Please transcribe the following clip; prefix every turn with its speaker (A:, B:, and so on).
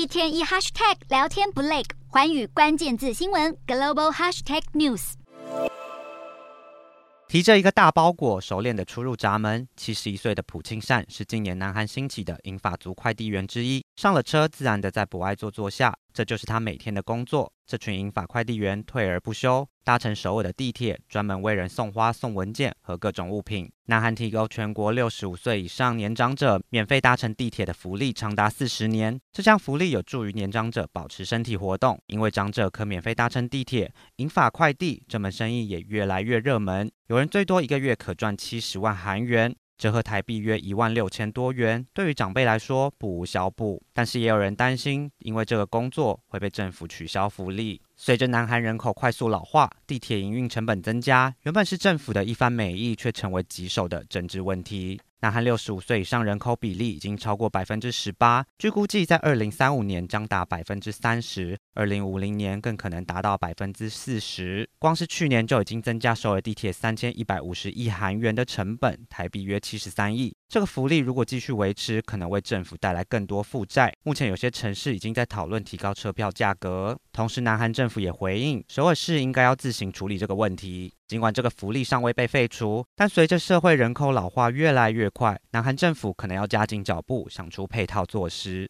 A: 一天一 hashtag 聊天不累，环宇关键字新闻 global hashtag news。
B: 提着一个大包裹，熟练的出入闸门。七十一岁的朴庆善是今年南韩兴起的英法族快递员之一。上了车，自然的在博爱座坐下，这就是他每天的工作。这群银发快递员退而不休，搭乘首尔的地铁，专门为人送花、送文件和各种物品。南韩提供全国六十五岁以上年长者免费搭乘地铁的福利长达四十年。这项福利有助于年长者保持身体活动，因为长者可免费搭乘地铁，银发快递这门生意也越来越热门。有人最多一个月可赚七十万韩元。折合台币约一万六千多元，对于长辈来说不无小补。但是也有人担心，因为这个工作会被政府取消福利。随着南韩人口快速老化，地铁营运成本增加，原本是政府的一番美意，却成为棘手的政治问题。南韩六十五岁以上人口比例已经超过百分之十八，据估计在二零三五年将达百分之三十，二零五零年更可能达到百分之四十。光是去年就已经增加首尔地铁三千一百五十亿韩元的成本，台币约七十三亿。这个福利如果继续维持，可能为政府带来更多负债。目前有些城市已经在讨论提高车票价格。同时，南韩政府也回应，首尔市应该要自行处理这个问题。尽管这个福利尚未被废除，但随着社会人口老化越来越快，南韩政府可能要加紧脚步，想出配套措施。